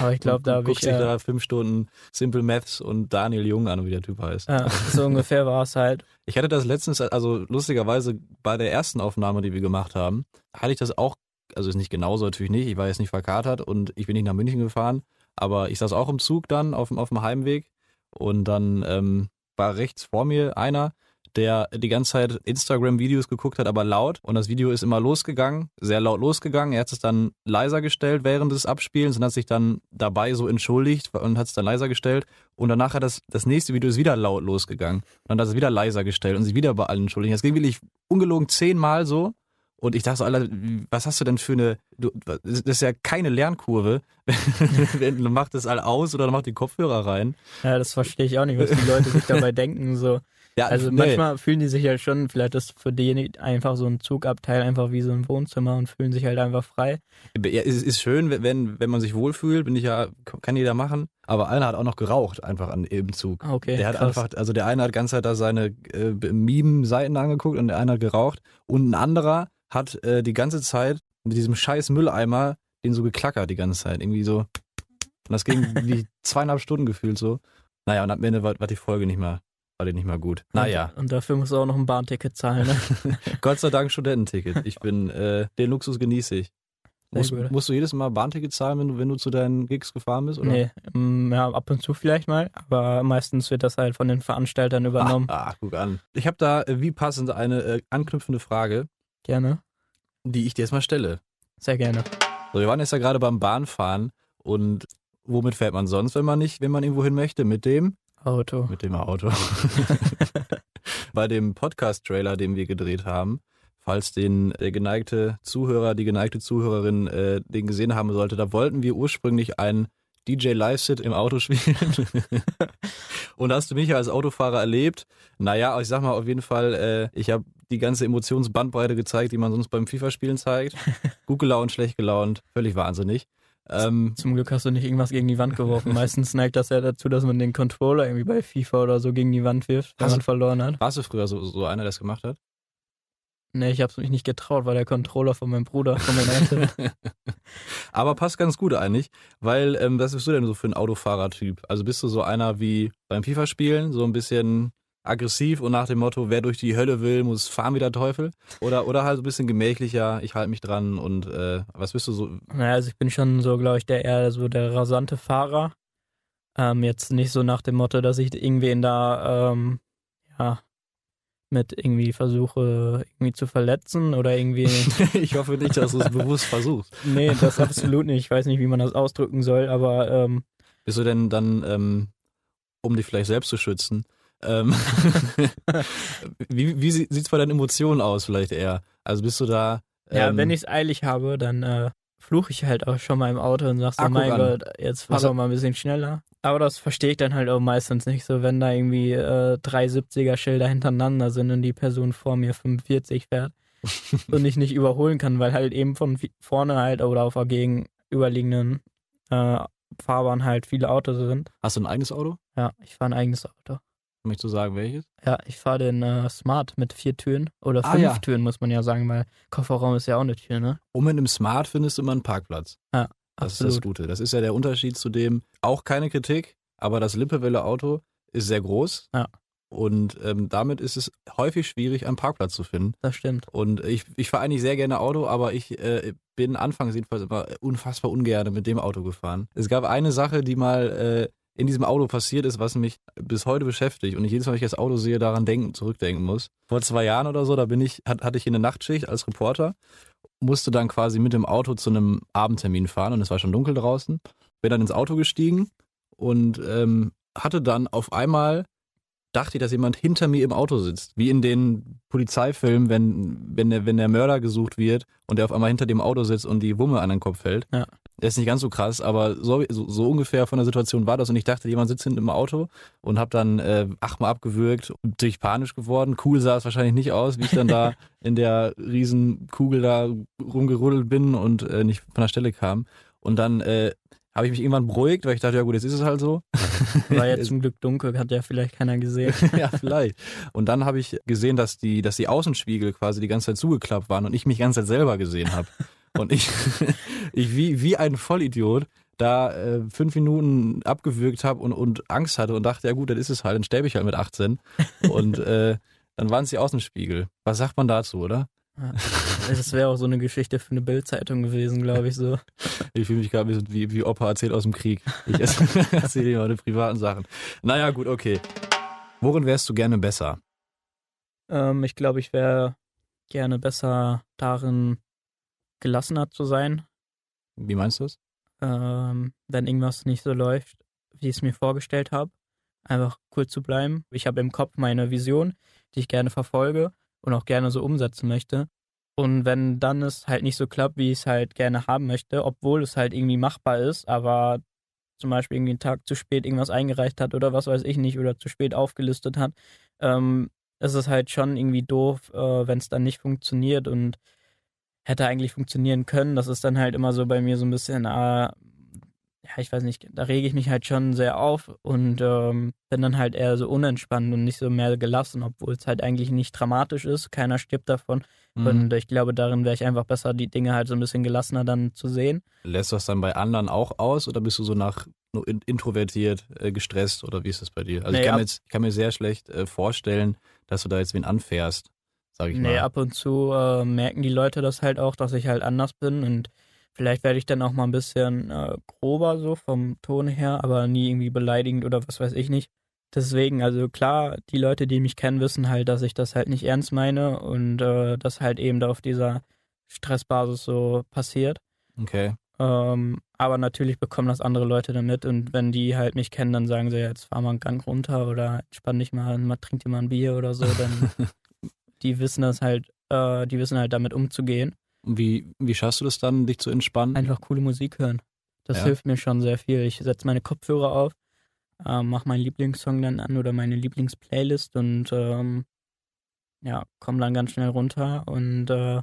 Aber ich glaube, da habe guckst ich. dich Äh, da fünf Stunden Simple Maths und Daniel Jung an, wie der Typ heißt. ja, so ungefähr war es halt. Ich hatte das letztens, also lustigerweise bei der ersten Aufnahme, die wir gemacht haben, hatte ich das auch, also ist nicht genauso natürlich nicht, ich war jetzt nicht verkatert und ich bin nicht nach München gefahren, aber ich saß auch im Zug dann auf, dem- auf dem Heimweg und dann ähm, war rechts vor mir einer, der die ganze Zeit Instagram-Videos geguckt hat, aber laut. Und das Video ist immer losgegangen, sehr laut losgegangen. Er hat es dann leiser gestellt während des Abspielens und hat sich dann dabei so entschuldigt und hat es dann leiser gestellt. Und danach hat das, das nächste Video ist wieder laut losgegangen. Und dann hat es wieder leiser gestellt und sich wieder bei allen entschuldigt. Das ging wirklich ungelogen zehnmal so. Und ich dachte so, Alter, was hast du denn für eine, du, das ist ja keine Lernkurve. Du machst das all aus oder mach die Kopfhörer rein. Ja, das verstehe ich auch nicht, was die Leute sich dabei denken. So. Ja, Also nee. manchmal fühlen die sich halt schon, vielleicht ist für die einfach so ein Zugabteil einfach wie so ein Wohnzimmer und fühlen sich halt einfach frei. Ja, es ist schön, wenn, wenn man sich wohlfühlt, bin ich ja, kann jeder machen. Aber einer hat auch noch geraucht, einfach an im Zug. Ah, Okay, Der hat krass. einfach, also der eine hat ganze Zeit da seine äh, Meme-Seiten angeguckt und der eine hat geraucht. Und ein anderer hat äh, die ganze Zeit mit diesem scheiß Mülleimer den so geklackert die ganze Zeit. Irgendwie so. Und das ging wie zweieinhalb Stunden gefühlt so. Naja, und am Ende war, war die Folge nicht mehr, war die nicht mehr gut. Naja, Und, und dafür musst du auch noch ein Bahnticket zahlen. Ne? Gott sei Dank Studententicket. Ich bin, äh, den Luxus genieße ich. Sehr Musst, du jedes Mal Bahnticket zahlen, wenn du, wenn du zu deinen Gigs gefahren bist? Oder? Nee, mm, ja, ab und zu vielleicht mal, aber meistens wird das halt von den Veranstaltern übernommen. Ah, ah, guck an. Ich habe da äh, wie passend eine äh, anknüpfende Frage, Gerne. die ich dir jetzt mal stelle. Sehr gerne. So, wir waren jetzt ja gerade beim Bahnfahren und womit fährt man sonst, wenn man nicht, wenn man irgendwo hin möchte? Mit dem? Auto. Mit dem Auto. Bei dem Podcast-Trailer, den wir gedreht haben, falls den der geneigte Zuhörer, die geneigte Zuhörerin äh, den gesehen haben sollte, da wollten wir ursprünglich einen DJ Live-Sit im Auto spielen. Und hast du mich als Autofahrer erlebt? Naja, ich sag mal auf jeden Fall, äh, ich habe die ganze Emotionsbandbreite gezeigt, die man sonst beim FIFA-Spielen zeigt. Gut gelaunt, schlecht gelaunt, völlig wahnsinnig. Ähm, Zum Glück hast du nicht irgendwas gegen die Wand geworfen. Meistens neigt das ja dazu, dass man den Controller irgendwie bei FIFA oder so gegen die Wand wirft, wenn man verloren hat. warst du früher so, so einer, der das gemacht hat? Nee, ich hab's mich nicht getraut, weil der Controller von meinem Bruder von meinen Eltern. Aber passt ganz gut eigentlich, weil ähm, was bist du denn so für ein Autofahrertyp? Also bist du so einer wie beim FIFA-Spielen, so ein bisschen aggressiv und nach dem Motto, wer durch die Hölle will, muss fahren wie der Teufel? Oder, oder halt so ein bisschen gemächlicher, ich halte mich dran und äh, was bist du so? Naja, also ich bin schon so, glaube ich, der eher so der rasante Fahrer. Ähm, jetzt nicht so nach dem Motto, dass ich irgendwen da, ähm, ja, mit irgendwie versuche, irgendwie zu verletzen oder irgendwie. ich hoffe nicht, dass du es bewusst versuchst. nee, das absolut nicht. Ich weiß nicht, wie man das ausdrücken soll, aber ähm, Bist du denn dann, ähm, um dich vielleicht selbst zu schützen, ähm, wie, wie sie- sieht's bei deinen Emotionen aus vielleicht eher? Also bist du da... ja, ähm, wenn ich es eilig habe, dann äh, fluche ich halt auch schon mal im Auto und sag so, Ah, guck mein an. Gott, jetzt fahr doch mal ein bisschen schneller. Aber das verstehe ich dann halt auch meistens nicht so, wenn da irgendwie äh, drei 70er Schilder hintereinander sind und die Person vor mir 45 fährt und ich nicht überholen kann, weil halt eben von vorne halt oder auf der gegenüberliegenden äh, Fahrbahn halt viele Autos sind. Hast du ein eigenes Auto? Ja, ich fahre ein eigenes Auto. Möchtest du sagen, welches? Ja, ich fahre den äh, Smart mit vier Türen oder Ah, fünf ja. Türen, muss man ja sagen, weil Kofferraum ist ja auch eine Tür, ne? Und mit einem Smart findest du immer einen Parkplatz. Das Absolut. ist das Gute. Das ist ja der Unterschied zu dem, auch keine Kritik, aber das Lippewelle-Auto ist sehr groß. Ja. Und ähm, damit ist es häufig schwierig, einen Parkplatz zu finden. Das stimmt. Und ich, ich fahre eigentlich sehr gerne Auto, aber ich äh, bin anfangs jedenfalls immer unfassbar ungern mit dem Auto gefahren. Es gab eine Sache, die mal äh, in diesem Auto passiert ist, was mich bis heute beschäftigt und ich jedes Mal, wenn ich das Auto sehe, daran denken, zurückdenken muss. Vor zwei Jahren oder so, da bin ich, hat, hatte ich eine Nachtschicht als Reporter, musste dann quasi mit dem Auto zu einem Abendtermin fahren und es war schon dunkel draußen. Bin dann ins Auto gestiegen und ähm, hatte dann auf einmal dachte ich, dass jemand hinter mir im Auto sitzt. Wie in den Polizeifilmen, wenn, wenn, der, wenn der Mörder gesucht wird und der auf einmal hinter dem Auto sitzt und die Wumme an den Kopf fällt. Ja. Ist nicht ganz so krass, aber so, so, so ungefähr von der Situation war das. Und ich dachte, jemand sitzt hinten im Auto und habe dann äh, achtmal abgewürgt, natürlich panisch geworden. Cool sah es wahrscheinlich nicht aus, wie ich dann da in der riesen Kugel da rumgerudelt bin und äh, nicht von der Stelle kam. Und dann äh, habe ich mich irgendwann beruhigt, weil ich dachte, ja gut, jetzt ist es halt so. War jetzt zum Glück dunkel, hat ja vielleicht keiner gesehen. ja, vielleicht. Und dann habe ich gesehen, dass die, dass die Außenspiegel quasi die ganze Zeit zugeklappt waren und ich mich die ganze Zeit selber gesehen habe. Und ich, ich wie, wie ein Vollidiot da äh, fünf Minuten abgewürgt habe und, und Angst hatte und dachte, ja gut, dann ist es halt, dann sterbe ich halt mit 18. Und äh, dann waren es die Außenspiegel. Was sagt man dazu, oder? Das wäre auch so eine Geschichte für eine Bildzeitung gewesen, glaube ich so. Ich fühle mich gerade ein bisschen wie, wie Opa erzählt aus dem Krieg. Ich erzähle dir meine privaten Sachen. Naja, gut, okay. Worin wärst du gerne besser? Ähm, ich glaube, ich wäre gerne besser darin, gelassener zu sein, Wie meinst du das? ähm, wenn irgendwas nicht so läuft, wie ich es mir vorgestellt habe. Einfach cool zu bleiben. Ich habe im Kopf meine Vision, die ich gerne verfolge und auch gerne so umsetzen möchte. Und wenn dann es halt nicht so klappt, wie ich es halt gerne haben möchte, obwohl es halt irgendwie machbar ist, aber zum Beispiel irgendwie einen Tag zu spät irgendwas eingereicht hat oder was weiß ich nicht oder zu spät aufgelistet hat, ähm, ist es halt schon irgendwie doof, äh, wenn es dann nicht funktioniert und hätte eigentlich funktionieren können. Das ist dann halt immer so bei mir so ein bisschen, äh, ja, ich weiß nicht, da rege ich mich halt schon sehr auf und ähm, bin dann halt eher so unentspannt und nicht so mehr gelassen, obwohl es halt eigentlich nicht dramatisch ist. Keiner stirbt davon. Mhm. Und ich glaube, darin wäre ich einfach besser, die Dinge halt so ein bisschen gelassener dann zu sehen. Lässt das dann bei anderen auch aus oder bist du so nach introvertiert, äh, gestresst oder wie ist das bei dir? Also Nee, ich, kann mir jetzt, ich kann mir sehr schlecht äh, vorstellen, dass du da jetzt wen anfährst, sag ich Nee, mal. ab und zu äh, merken die Leute das halt auch, dass ich halt anders bin und vielleicht werde ich dann auch mal ein bisschen äh, grober so vom Ton her, aber nie irgendwie beleidigend oder was weiß ich nicht. Deswegen, also klar, die Leute, die mich kennen, wissen halt, dass ich das halt nicht ernst meine und äh, das halt eben da auf dieser Stressbasis so passiert. Okay. Ähm, aber natürlich bekommen das andere Leute damit und wenn die halt mich kennen, dann sagen sie, ja, jetzt fahr mal einen Gang runter oder entspann dich mal, mal trink dir mal ein Bier oder so, dann die wissen das halt, äh, die wissen halt damit umzugehen. Und wie, wie schaffst du das dann, dich zu entspannen? Einfach coole Musik hören. Das Ja. hilft mir schon sehr viel. Ich setze meine Kopfhörer auf, äh, mache meinen Lieblingssong dann an oder meine Lieblingsplaylist und ähm, ja, komme dann ganz schnell runter und äh,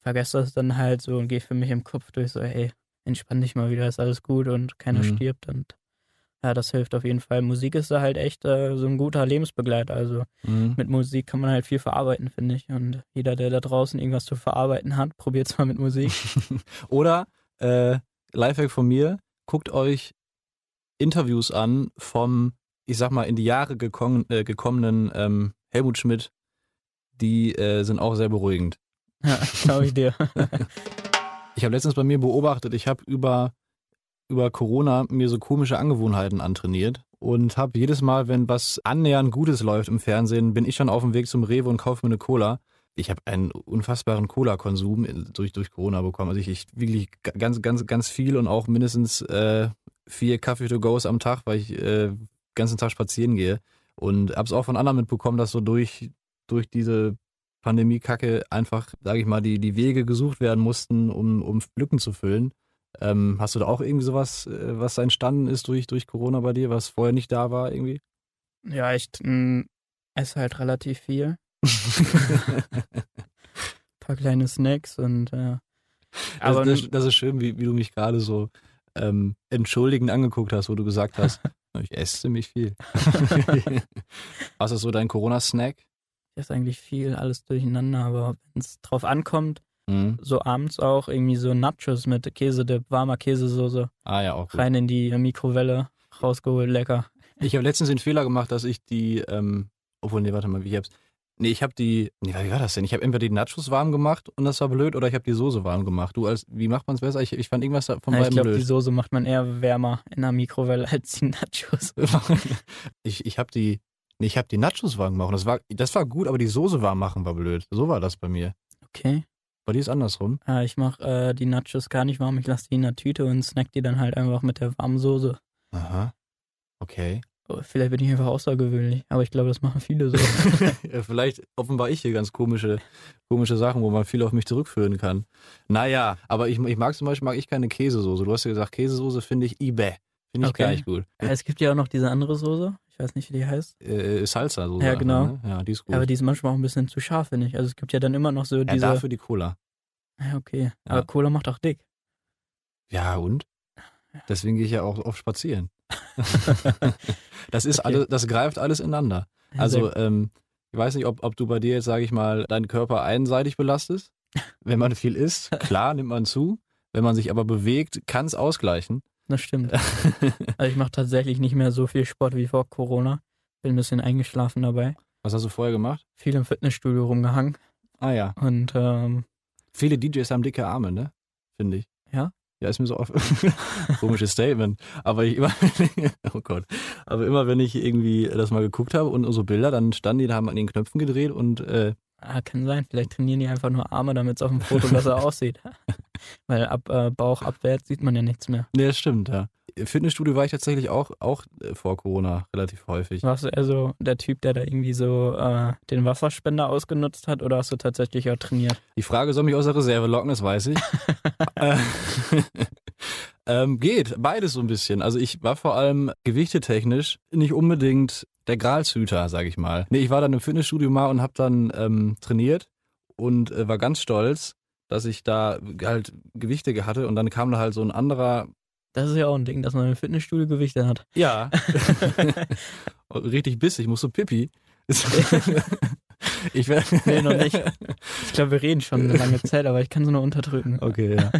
vergesse das dann halt so und gehe für mich im Kopf durch so, hey, entspann dich mal wieder, ist alles gut und keiner Mhm. stirbt und ja, das hilft auf jeden Fall. Musik ist da halt echt äh, so ein guter Lebensbegleiter. Also Mhm. mit Musik kann man halt viel verarbeiten, finde ich. Und jeder, der da draußen irgendwas zu verarbeiten hat, probiert's mal mit Musik. Oder, äh, Lifehack von mir, guckt euch Interviews an vom, ich sag mal, in die Jahre gekommen, äh, gekommenen ähm, Helmut Schmidt. Die äh, sind auch sehr beruhigend. ja, glaube ich dir. Ich habe letztens bei mir beobachtet, ich habe über, über Corona mir so komische Angewohnheiten antrainiert und habe jedes Mal, wenn was annähernd Gutes läuft im Fernsehen, bin ich schon auf dem Weg zum Rewe und kaufe mir eine Cola. Ich habe einen unfassbaren Cola-Konsum durch, durch Corona bekommen. Also ich, ich wirklich ga- ganz, ganz, ganz viel und auch mindestens äh, vier Kaffee-to-goes am Tag, weil ich äh, den ganzen Tag spazieren gehe. Und habe es auch von anderen mitbekommen, dass so durch, durch diese Pandemie-Kacke einfach, sage ich mal, die, die Wege gesucht werden mussten, um, um Lücken zu füllen. Ähm, hast du da auch irgendwie sowas, äh, was entstanden ist durch, durch Corona bei dir, was vorher nicht da war irgendwie? ja, ich mm, esse halt relativ viel. paar kleine Snacks und äh, Also aber das, das ist schön, wie, wie du mich gerade so ähm, entschuldigend angeguckt hast, wo du gesagt hast, ich esse ziemlich viel. Was ist so dein Corona-Snack? ich esse eigentlich viel, alles durcheinander, aber wenn es drauf ankommt, Mhm. so abends auch irgendwie so Nachos mit Käse, der warmer Käsesoße, Ah ja, auch gut. rein in die Mikrowelle, rausgeholt, lecker. Ich habe letztens den Fehler gemacht, dass ich die, ähm, obwohl, nee, warte mal, wie ich hab's. Nee, ich habe die, nee, wie war das denn? Ich habe entweder die Nachos warm gemacht und das war blöd oder ich habe die Soße warm gemacht. Du als, wie macht man es besser? Ich, ich fand irgendwas von Ja, ich beiden glaube, die. Soße macht man eher wärmer in der Mikrowelle als die Nachos. ich ich habe die, nee, ich habe die Nachos warm gemacht. Das war, das war gut, aber die Soße warm machen war blöd. So war das bei mir. Okay. Bei dir ist andersrum. Ja, ich mache äh, die Nachos gar nicht warm. Ich lasse die in der Tüte und snack die dann halt einfach mit der warmen Soße. Aha. Okay. Oh, Vielleicht bin ich einfach außergewöhnlich, aber ich glaube, das machen viele so. Ja, Vielleicht offenbar ich hier ganz komische, komische Sachen, wo man viel auf mich zurückführen kann. Naja, aber ich, ich mag zum Beispiel mag ich keine Käsesoße. Du hast ja gesagt, Käsesoße finde ich ibe. Finde ich Okay. gar nicht gut. Es gibt ja auch noch diese andere Soße. Ich weiß nicht, wie die heißt. Äh, Salsa so. Ja, genau. Ne? Ja, die ist gut. Aber die ist manchmal auch ein bisschen zu scharf, finde ich. Also es gibt ja dann immer noch so ja, diese. dafür die Cola. Ja, okay. Ja. Aber Cola macht auch dick. Ja, und? Deswegen gehe ich ja auch oft spazieren. das ist Okay. alles, das greift alles ineinander. Also, ähm, ich weiß nicht, ob, ob du bei dir jetzt, sage ich mal, deinen Körper einseitig belastest. Wenn man viel isst, klar, nimmt man zu. Wenn man sich aber bewegt, kann es ausgleichen. Das stimmt. Also ich mache tatsächlich nicht mehr so viel Sport wie vor Corona. Bin ein bisschen eingeschlafen dabei. Was hast du vorher gemacht? Viel im Fitnessstudio rumgehangen. Ah ja. Und ähm, Viele DJs haben dicke Arme, ne? Finde ich. Ja? Ja, ist mir so oft. Komisches Statement. Aber ich immer, oh Gott. Aber immer wenn ich irgendwie das mal geguckt habe und so Bilder, dann standen die, da haben an den Knöpfen gedreht und äh, ah, kann sein, vielleicht trainieren die einfach nur Arme, damit es auf dem Foto besser aussieht. Weil ab äh, Bauch abwärts sieht man ja nichts mehr. Das stimmt, ja. Fitnessstudio war ich tatsächlich auch, auch äh, vor Corona relativ häufig. Warst du eher so der Typ, der da irgendwie so äh, den Wasserspender ausgenutzt hat oder hast du tatsächlich auch trainiert? Die Frage soll mich aus der Reserve locken, das weiß ich. Äh, ähm, geht, beides so ein bisschen. Also ich war vor allem gewichteteknisch nicht unbedingt der Gralshüter, sag ich mal. Nee, ich war dann im Fitnessstudio mal und habe dann ähm, trainiert und äh, war ganz stolz, dass ich da halt Gewichte hatte und dann kam da halt so ein anderer, Das ist ja auch ein Ding, dass man im Fitnessstudio Gewichte hat. ja, richtig bissig, muss so pipi. ich wär, Nee, noch nicht. Ich glaube, wir reden schon eine lange Zeit, aber ich kann sie nur unterdrücken. Okay, ja.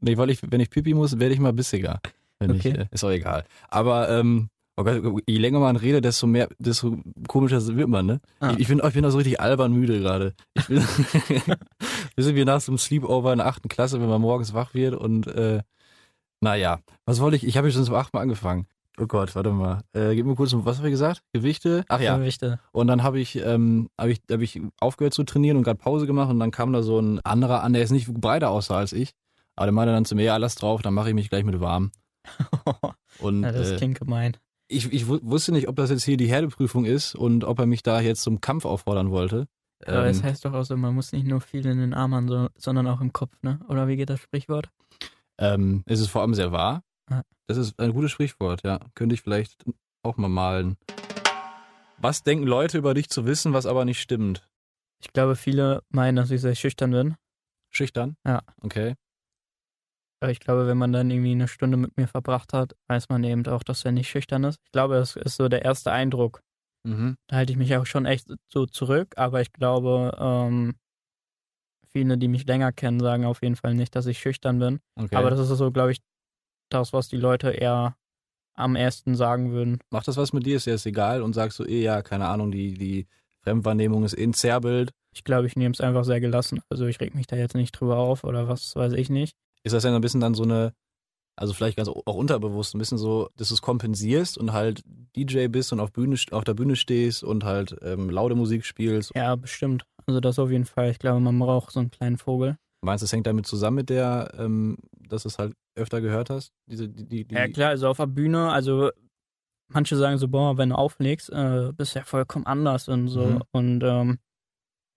Nee, weil ich, wenn ich pipi muss, werde ich mal bissiger. Wenn Okay. ich, äh, ist auch egal. Aber ähm, oh Gott, je länger man redet, desto mehr, desto komischer wird man, ne? Ah. Ich, ich, bin, ich bin auch so richtig albern müde gerade. Bin, wir sind wie nach so einem Sleepover in der achten Klasse, wenn man morgens wach wird und äh, naja, was wollte ich? Ich habe schon zum achten Mal angefangen. Oh Gott, warte mal. Äh, gib mir kurz, was habe ich gesagt? Gewichte? Ach ja. Gewichte. Und dann habe ich, ähm, hab ich, hab ich aufgehört zu trainieren und gerade Pause gemacht und dann kam da so ein anderer an, der ist nicht breiter aussah als ich. Aber der meinte dann zu mir, ja, lass drauf, dann mache ich mich gleich mit warm. Und ja, das äh, klingt gemein. Ich, ich wu- wusste nicht, ob das jetzt hier die Herdeprüfung ist und ob er mich da jetzt zum Kampf auffordern wollte. Aber es Ähm, heißt doch auch so, man muss nicht nur viel in den Arm haben, so, sondern auch im Kopf, ne? Oder wie geht das Sprichwort? ähm, es ist vor allem sehr wahr. Ah. Das ist ein gutes Sprichwort, ja. Könnte ich vielleicht auch mal malen. Was denken Leute über dich zu wissen, was aber nicht stimmt? Ich glaube, viele meinen, dass ich sehr schüchtern bin. Schüchtern? Ja. Okay. Aber ich glaube, wenn man dann irgendwie eine Stunde mit mir verbracht hat, weiß man eben auch, dass er nicht schüchtern ist. Ich glaube, das ist so der erste Eindruck. Mhm. Da halte ich mich auch schon echt so zurück, aber ich glaube, ähm, viele, die mich länger kennen, sagen auf jeden Fall nicht, dass ich schüchtern bin. okay. Aber das ist so, glaube ich, das, was die Leute eher am ersten sagen würden. Macht das was mit dir? Ist dir das egal? Und sagst du, eh, ja, keine Ahnung, die, die Fremdwahrnehmung ist eh ein Zerrbild. Ich glaube, ich nehme es einfach sehr gelassen. Also ich reg mich da jetzt nicht drüber auf oder was weiß ich nicht. Ist das ja ein bisschen dann so eine, also vielleicht ganz auch unterbewusst, ein bisschen so, dass du es kompensierst und halt DJ bist und auf, Bühne, auf der Bühne stehst und halt ähm, laute Musik spielst. Ja, bestimmt. Also das auf jeden Fall. Ich glaube, man braucht so einen kleinen Vogel. Meinst du, das hängt damit zusammen mit der, ähm, dass du es halt öfter gehört hast? Diese, die, die, die, Ja klar, also auf der Bühne, also manche sagen so, boah, wenn du auflegst, äh, bist du ja vollkommen anders und so. Mhm. Und ähm,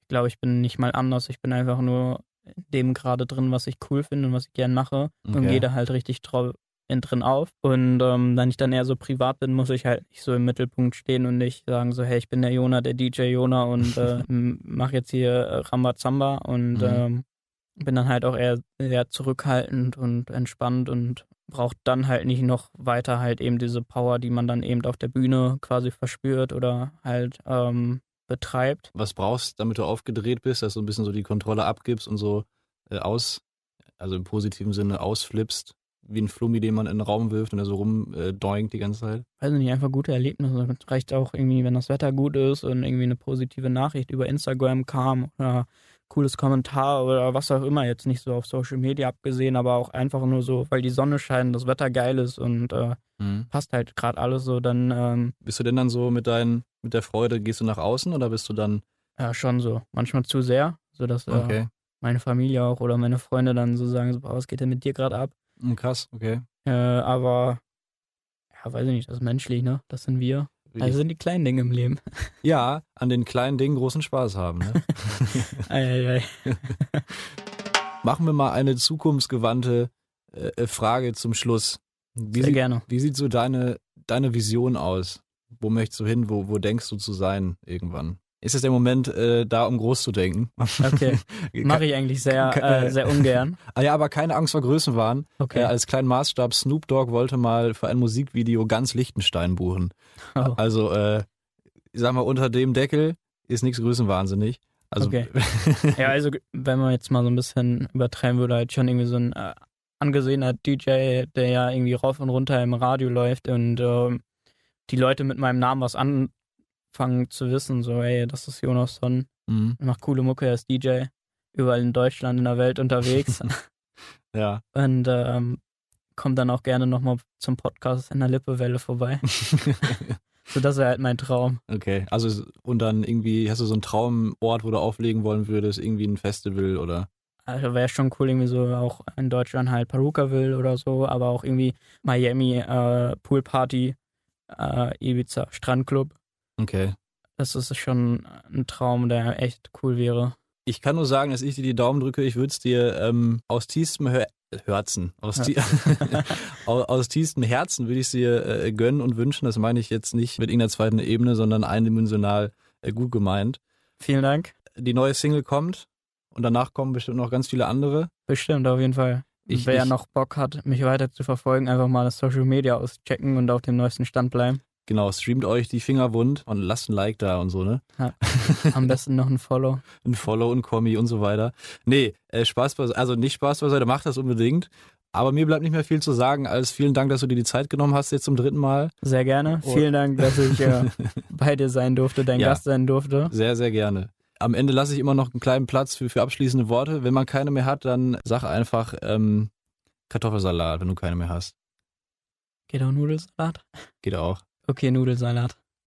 ich glaube, ich bin nicht mal anders. Ich bin einfach nur dem gerade drin, was ich cool finde und was ich gern mache und Okay. gehe da halt richtig drin auf. Und ähm, wenn ich dann eher so privat bin, muss ich halt nicht so im Mittelpunkt stehen und nicht sagen so, hey, ich bin der Jona, der DJ Jona und äh, m- mach jetzt hier äh, Rambazamba und Mhm. ähm, bin dann halt auch eher sehr zurückhaltend und entspannt und braucht dann halt nicht noch weiter halt eben diese Power, die man dann eben auf der Bühne quasi verspürt oder halt ähm, betreibt. was brauchst, damit du aufgedreht bist, dass du ein bisschen so die Kontrolle abgibst und so äh, aus, also im positiven Sinne ausflippst, wie ein Flummi, den man in den Raum wirft und er so rumdoinkt äh, die ganze Zeit. weiß nicht, einfach gute Erlebnisse. Es reicht auch irgendwie, wenn das Wetter gut ist und irgendwie eine positive Nachricht über Instagram kam oder cooles Kommentar oder was auch immer, jetzt nicht so auf Social Media abgesehen, aber auch einfach nur so, weil die Sonne scheint, das Wetter geil ist und äh, passt halt gerade alles so, dann ähm, Bist du denn dann so mit deinen, mit der Freude, gehst du nach außen oder bist du dann, ja schon so. Manchmal zu sehr, sodass äh, okay, meine Familie auch oder meine Freunde dann so sagen, so, was geht denn mit dir gerade ab? Hm, krass, okay. Äh, aber ja, weiß ich nicht, das ist menschlich, ne? Das sind wir. Also sind die kleinen Dinge im Leben. ja, an den kleinen Dingen großen Spaß haben. Ne? Eieiei. Machen wir mal eine zukunftsgewandte äh, Frage zum Schluss. Wie, Sehr sieht, gerne. wie sieht so deine, deine Vision aus? Wo möchtest du hin? Wo, wo denkst du zu sein irgendwann? Ist es der Moment, äh, da um groß zu denken? Okay. Mache ich eigentlich sehr, äh, sehr ungern. Ah ja, aber keine Angst vor Größenwahn. Okay. Äh, als kleinen Maßstab, Snoop Dogg wollte mal für ein Musikvideo ganz Liechtenstein buchen. Oh. Also, äh, ich sag mal, unter dem Deckel ist nichts größenwahnsinnig. Also, Okay. Ja, also wenn man jetzt mal so ein bisschen übertreiben würde, halt schon irgendwie so ein äh, angesehener DJ, der ja irgendwie rauf und runter im Radio läuft und ähm, die Leute mit meinem Namen was anfangen zu wissen, so, ey, das ist Jonas Son, Mhm. macht coole Mucke, er ist DJ, überall in Deutschland, in der Welt unterwegs ja. und ähm, kommt dann auch gerne nochmal zum Podcast in der Lippewelle vorbei. so, das wäre halt mein Traum. okay. Also, und dann irgendwie, hast du so einen Traumort, wo du auflegen wollen würdest? Irgendwie ein Festival oder? Also wäre schon cool, irgendwie so auch in Deutschland halt Perukaville oder so, aber auch irgendwie Miami, äh, Poolparty, äh, Ibiza, Strandclub. Okay. Das ist schon ein Traum, der echt cool wäre. Ich kann nur sagen, dass ich dir die Daumen drücke. Ich würde es dir ähm, aus tiefstem Hör Herzen, aus, aus, aus tiefstem Herzen würde ich es dir äh, gönnen und wünschen. Das meine ich jetzt nicht mit irgendeiner zweiten Ebene, sondern eindimensional äh, gut gemeint. Vielen Dank. Die neue Single kommt und danach kommen bestimmt noch ganz viele andere. Bestimmt, auf jeden Fall. Ich- Wer ich- noch Bock hat, mich weiter zu verfolgen, einfach mal das Social Media auschecken und auf dem neuesten Stand bleiben. Genau, streamt euch die Finger wund und lasst ein Like da und so, ne? Am besten noch ein Follow. Ein Follow, ein Kommi und so weiter. Nee, äh, Spaß beiseite, also nicht Spaß beiseite, macht das unbedingt. Aber mir bleibt nicht mehr viel zu sagen, als vielen Dank, dass du dir die Zeit genommen hast jetzt zum dritten Mal. Sehr gerne. Oh. Vielen Dank, dass ich äh, bei dir sein durfte, dein Ja. Gast sein durfte. Sehr, sehr gerne. Am Ende lasse ich immer noch einen kleinen Platz für, für abschließende Worte. Wenn man keine mehr hat, dann sag einfach ähm, Kartoffelsalat, wenn du keine mehr hast. Geht auch Nudelsalat? Geht auch. Okay, Nudelsalat.